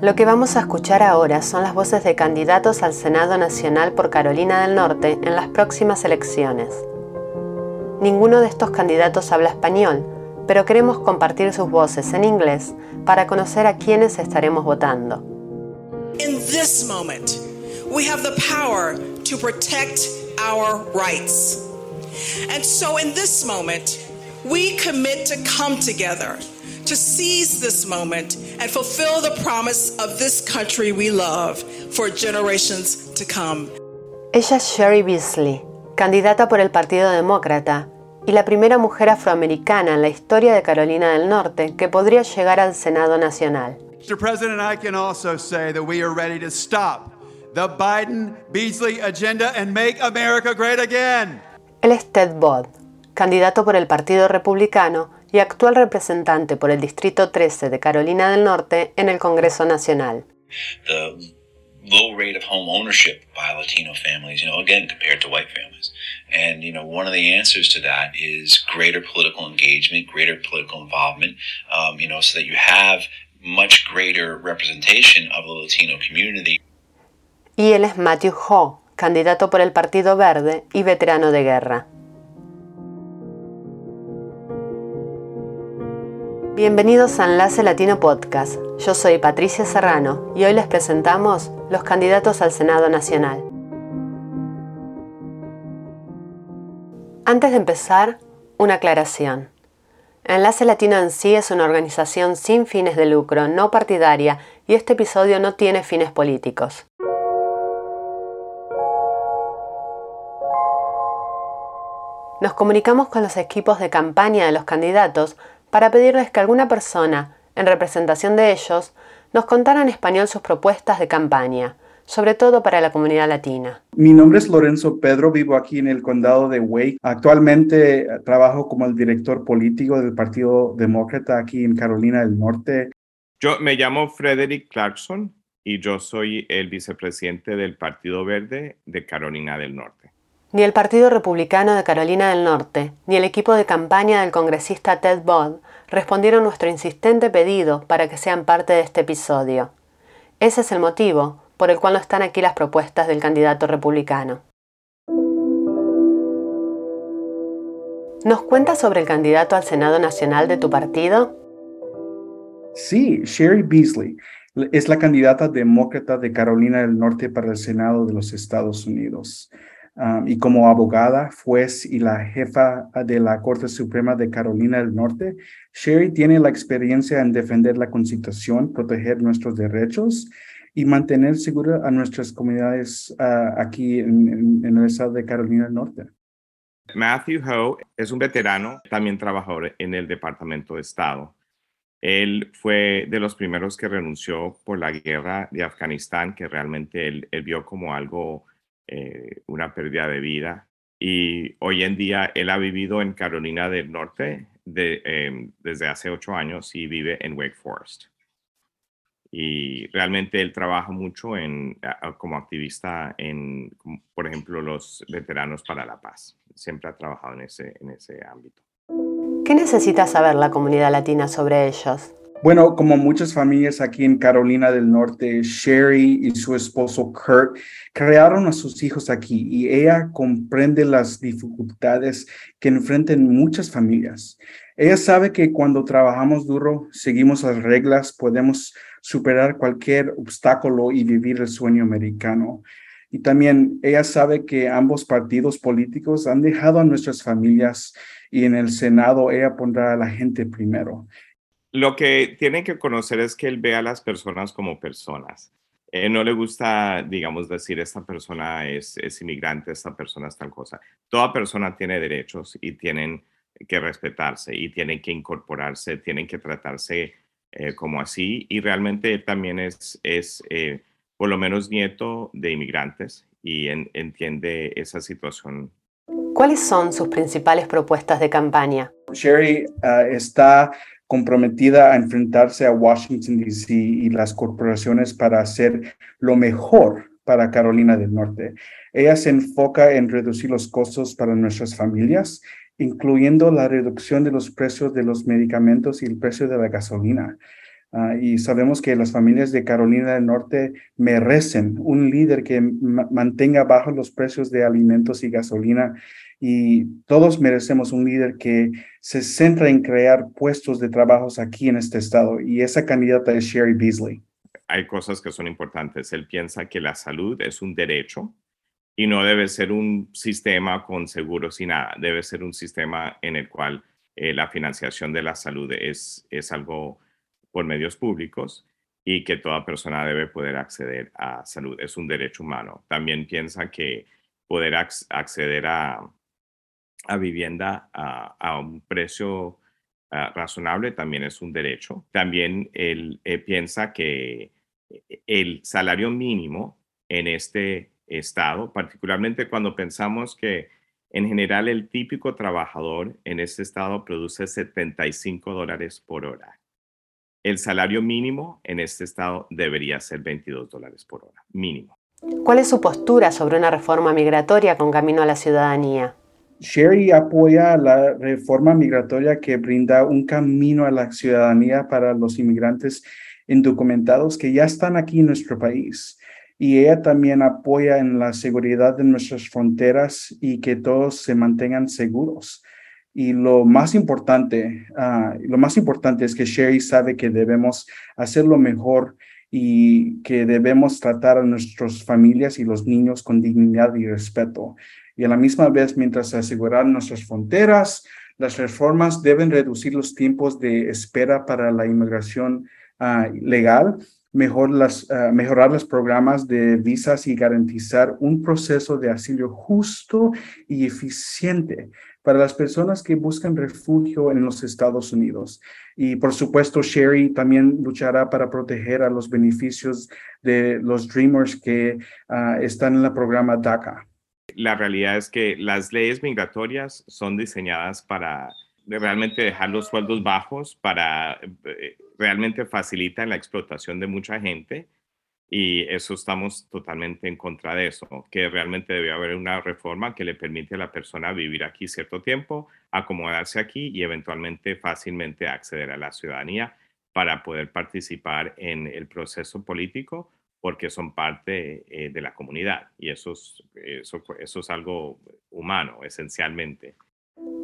Lo que vamos a escuchar ahora son las voces de candidatos al Senado Nacional por Carolina del Norte en las próximas elecciones. Ninguno de estos candidatos habla español, pero queremos compartir sus voces en inglés para conocer a quienes estaremos votando. In this moment, we have the power to protect our rights. And so in this moment, we commit to come together to seize this moment and fulfill the promise of this country we love for generations to come. Ella es Sherry Beasley, candidata por el Partido Demócrata y la primera mujer afroamericana en la historia de Carolina del Norte que podría llegar al Senado Nacional. Mr. President, I can also say that we are ready to stop the Biden Beasley agenda and make America great again. Él es Ted Bodd, candidato por el Partido Republicano y actual representante por el Distrito 13 de Carolina del Norte en el Congreso Nacional. the low rate of home ownership by Latino families, you know, again, compared to white families. And, you know, one of the answers to that is greater political engagement, greater political involvement, um, you know, so that you have much greater representation of the Latino community. Y él es Matthew Ho, candidato por el Partido Verde y veterano de guerra. Bienvenidos a Enlace Latino Podcast. Yo soy Patricia Serrano y hoy les presentamos los candidatos al Senado Nacional. Antes de empezar, una aclaración. Enlace Latino en sí es una organización sin fines de lucro, no partidaria, y este episodio no tiene fines políticos. Nos comunicamos con los equipos de campaña de los candidatos para pedirles que alguna persona, en representación de ellos, nos contara en español sus propuestas de campaña, sobre todo para la comunidad latina. Mi nombre es Lorenzo Pedro, vivo aquí en el condado de Wake. Actualmente eh, trabajo como el director político del Partido Demócrata aquí en Carolina del Norte. Yo me llamo Frederick Clarkson y yo soy el vicepresidente del Partido Verde de Carolina del Norte. Ni el Partido Republicano de Carolina del Norte, ni el equipo de campaña del congresista Ted Bodd respondieron nuestro insistente pedido para que sean parte de este episodio. Ese es el motivo por el cual no están aquí las propuestas del candidato republicano. ¿Nos cuentas sobre el candidato al Senado Nacional de tu partido? Sí, Sherry Beasley es la candidata demócrata de Carolina del Norte para el Senado de los Estados Unidos. Um, y como abogada, juez y la jefa de la Corte Suprema de Carolina del Norte, Sherry tiene la experiencia en defender la Constitución, proteger nuestros derechos y mantener segura a nuestras comunidades uh, aquí en, el estado de Carolina del Norte. Matthew Ho es un veterano, también trabajador en el Departamento de Estado. Él fue de los primeros que renunció por la guerra de Afganistán, que realmente él, él vio como algo, eh, una pérdida de vida. Y hoy en día él ha vivido en Carolina del Norte eh, desde hace ocho años y vive en Wake Forest. Y realmente él trabaja mucho en, como activista en, por ejemplo, los veteranos para la paz. Siempre ha trabajado en ese, en ese ámbito. ¿Qué necesita saber la comunidad latina sobre ellos? Bueno, como muchas familias aquí en Carolina del Norte, Sherry y su esposo Kurt crearon a sus hijos aquí y ella comprende las dificultades que enfrentan muchas familias. Ella sabe que cuando trabajamos duro, seguimos las reglas, podemos superar cualquier obstáculo y vivir el sueño americano. Y también ella sabe que ambos partidos políticos han dejado a nuestras familias y en el Senado ella pondrá a la gente primero. Lo que tienen que conocer es que él ve a las personas como personas. Eh, no le gusta, digamos, decir esta persona es, es inmigrante, esta persona es tal cosa. Toda persona tiene derechos y tienen que respetarse y tienen que incorporarse, tienen que tratarse eh, como así. Y realmente él también es, es eh, por lo menos nieto de inmigrantes y en- entiende esa situación ¿Cuáles son sus principales propuestas de campaña? Sherry ah, está comprometida a enfrentarse a Washington, D.C. y las corporaciones para hacer lo mejor para Carolina del Norte. Ella se enfoca en reducir los costos para nuestras familias, incluyendo la reducción de los precios de los medicamentos y el precio de la gasolina. Ah, y sabemos que las familias de Carolina del Norte merecen un líder que mantenga bajo los precios de alimentos y gasolina. Y todos merecemos un líder que se centra en crear puestos de trabajos aquí en este estado. Y esa candidata es Sherry Beasley. Hay cosas que son importantes. Él piensa que la salud es un derecho y no debe ser un sistema con seguros y nada. Debe ser un sistema en el cual eh, la financiación de la salud es, es algo por medios públicos y que toda persona debe poder acceder a salud. Es un derecho humano. También piensa que poder acceder a, a vivienda a, un precio ah, razonable también es un derecho. También él, piensa que el salario mínimo en este estado, particularmente cuando pensamos que en general el típico trabajador en este estado produce 75 dólares por hora el salario mínimo en este estado debería ser 22 dólares por hora, mínimo. ¿Cuál es su postura sobre una reforma migratoria con camino a la ciudadanía? Sherry apoya la reforma migratoria que brinda un camino a la ciudadanía para los inmigrantes indocumentados que ya están aquí en nuestro país. Y ella también apoya en la seguridad de nuestras fronteras y que todos se mantengan seguros. Y lo más importante, ah, lo más importante es que Sherry sabe que debemos hacerlo mejor y que debemos tratar a nuestras familias y los niños con dignidad y respeto. Y a la misma vez, mientras asegurar nuestras fronteras, las reformas deben reducir los tiempos de espera para la inmigración ah, legal, mejor las, ah, mejorar los programas de visas y garantizar un proceso de asilo justo y eficiente para las personas que buscan refugio en los Estados Unidos. Y por supuesto, Sherry también luchará para proteger a los beneficios de los Dreamers que ah, están en el programa DACA. La realidad es que las leyes migratorias son diseñadas para realmente dejar los sueldos bajos, para eh, realmente facilitar la explotación de mucha gente y eso estamos totalmente en contra de eso, que realmente debe haber una reforma que le permite a la persona vivir aquí cierto tiempo, acomodarse aquí y eventualmente fácilmente acceder a la ciudadanía para poder participar en el proceso político porque son parte eh, de la comunidad y eso es, eso, eso es algo humano esencialmente.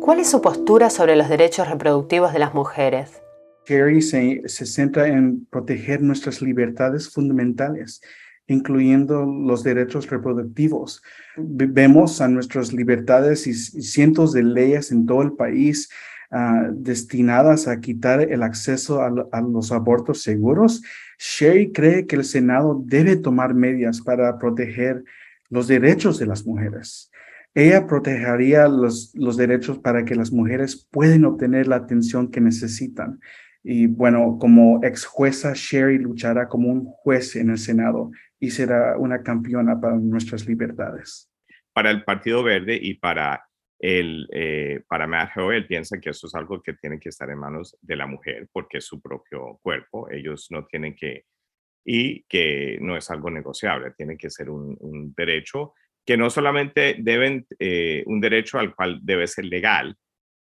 ¿Cuál es su postura sobre los derechos reproductivos de las mujeres? Kerry se, centra en proteger nuestras libertades fundamentales, incluyendo los derechos reproductivos. Vemos a nuestras libertades y, cientos de leyes en todo el país ah, destinadas a quitar el acceso a, a, los abortos seguros. Sherry cree que el Senado debe tomar medidas para proteger los derechos de las mujeres. Ella protegería los, los derechos para que las mujeres puedan obtener la atención que necesitan y bueno, como ex jueza, Sherry luchará como un juez en el Senado y será una campeona para nuestras libertades. Para el Partido Verde y para, el, eh, para Matt Howe, piensa que eso es algo que tiene que estar en manos de la mujer porque es su propio cuerpo. Ellos no tienen que, y que no es algo negociable, tiene que ser un, derecho que no solamente deben, eh, un derecho al cual debe ser legal,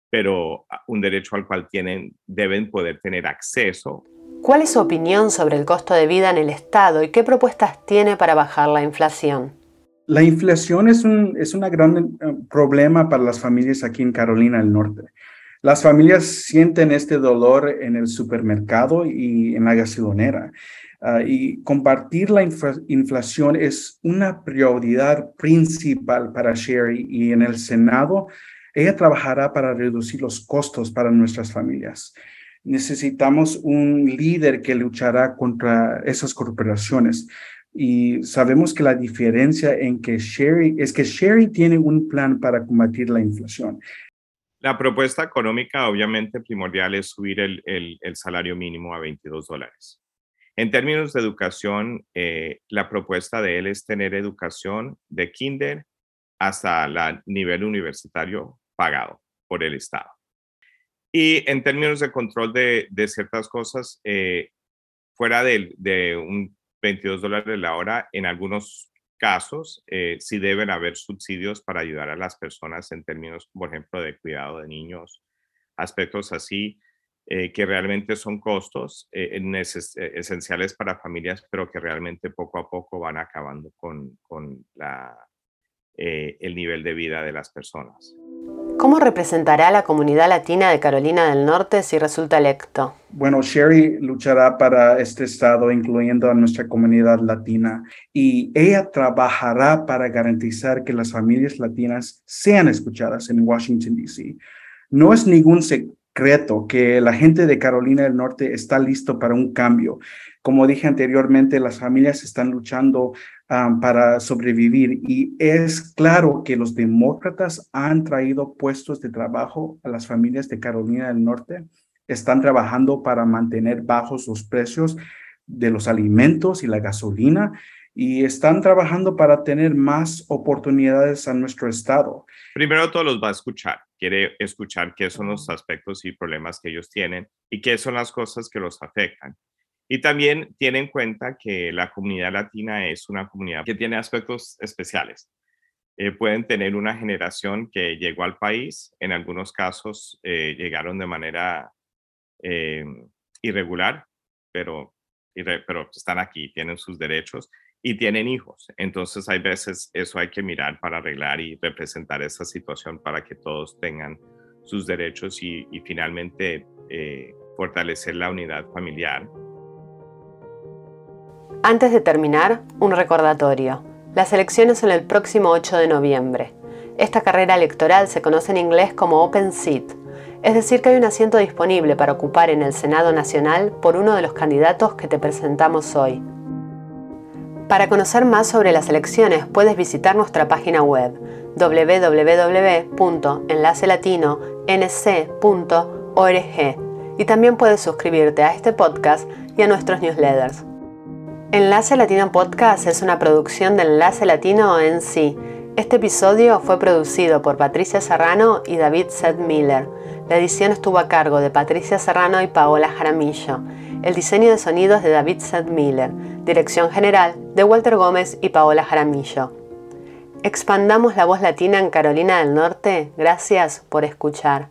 pero ah, un derecho al cual tienen, deben poder tener acceso. ¿Cuál es su opinión sobre el costo de vida en el Estado y qué propuestas tiene para bajar la inflación? La inflación es un es una gran eh, problema para las familias aquí en Carolina del Norte. Las familias sienten este dolor en el supermercado y en la gasolinera. Ah, y compartir la inflación es una prioridad principal para Sherry y en el Senado ella trabajará para reducir los costos para nuestras familias. Necesitamos un líder que luchará contra esas corporaciones. Y sabemos que la diferencia en que Sherry es que Sherry tiene un plan para combatir la inflación. La propuesta económica, obviamente, primordial es subir el, salario mínimo a 22 dólares. En términos de educación, eh, la propuesta de él es tener educación de kinder hasta el nivel universitario pagado por el Estado. Y en términos de control de, ciertas cosas, eh, fuera de, de, un 22 dólares la hora, en algunos casos eh, sí deben haber subsidios para ayudar a las personas en términos, por ejemplo, de cuidado de niños, aspectos así. eh, que realmente son costos eh, esenciales para familias, pero que realmente poco a poco van acabando con, con la, el nivel de vida de las personas. ¿Cómo representará la comunidad latina de Carolina del Norte si resulta electo? Bueno, Sherry luchará para este estado, incluyendo a nuestra comunidad latina, y ella trabajará para garantizar que las familias latinas sean escuchadas en Washington, D.C. No es ningún secreto que la gente de Carolina del Norte está listo para un cambio. Como dije anteriormente, las familias están luchando para sobrevivir y es claro que los demócratas han traído puestos de trabajo a las familias de Carolina del Norte. Están trabajando para mantener bajos los precios de los alimentos y la gasolina y están trabajando para tener más oportunidades a nuestro estado. Primero todos los va a escuchar, quiere escuchar qué son los aspectos y problemas que ellos tienen y qué son las cosas que los afectan. Y también tiene en cuenta que la comunidad latina es una comunidad que tiene aspectos especiales. Eh, pueden tener una generación que llegó al país, en algunos casos eh, llegaron de manera eh, irregular, pero, pero están aquí, tienen sus derechos y tienen hijos. Entonces hay veces eso hay que mirar para arreglar y representar esa situación para que todos tengan sus derechos y, finalmente fortalecer la unidad familiar antes de terminar, un recordatorio. Las elecciones son el próximo 8 de noviembre. Esta carrera electoral se conoce en inglés como Open Seat, es decir, que hay un asiento disponible para ocupar en el Senado Nacional por uno de los candidatos que te presentamos hoy. Para conocer más sobre las elecciones puedes visitar nuestra página web www.enlacelatino.nc.org y también puedes suscribirte a este podcast y a nuestros newsletters. Enlace Latino Podcast es una producción de Enlace Latino en. Este episodio fue producido por Patricia Serrano y David Seth Miller. La edición estuvo a cargo de Patricia Serrano y Paola Jaramillo. El diseño de sonidos de David Seth Miller. Dirección general de Walter Gómez y Paola Jaramillo. Expandamos la voz latina en Carolina del Norte. Gracias por escuchar.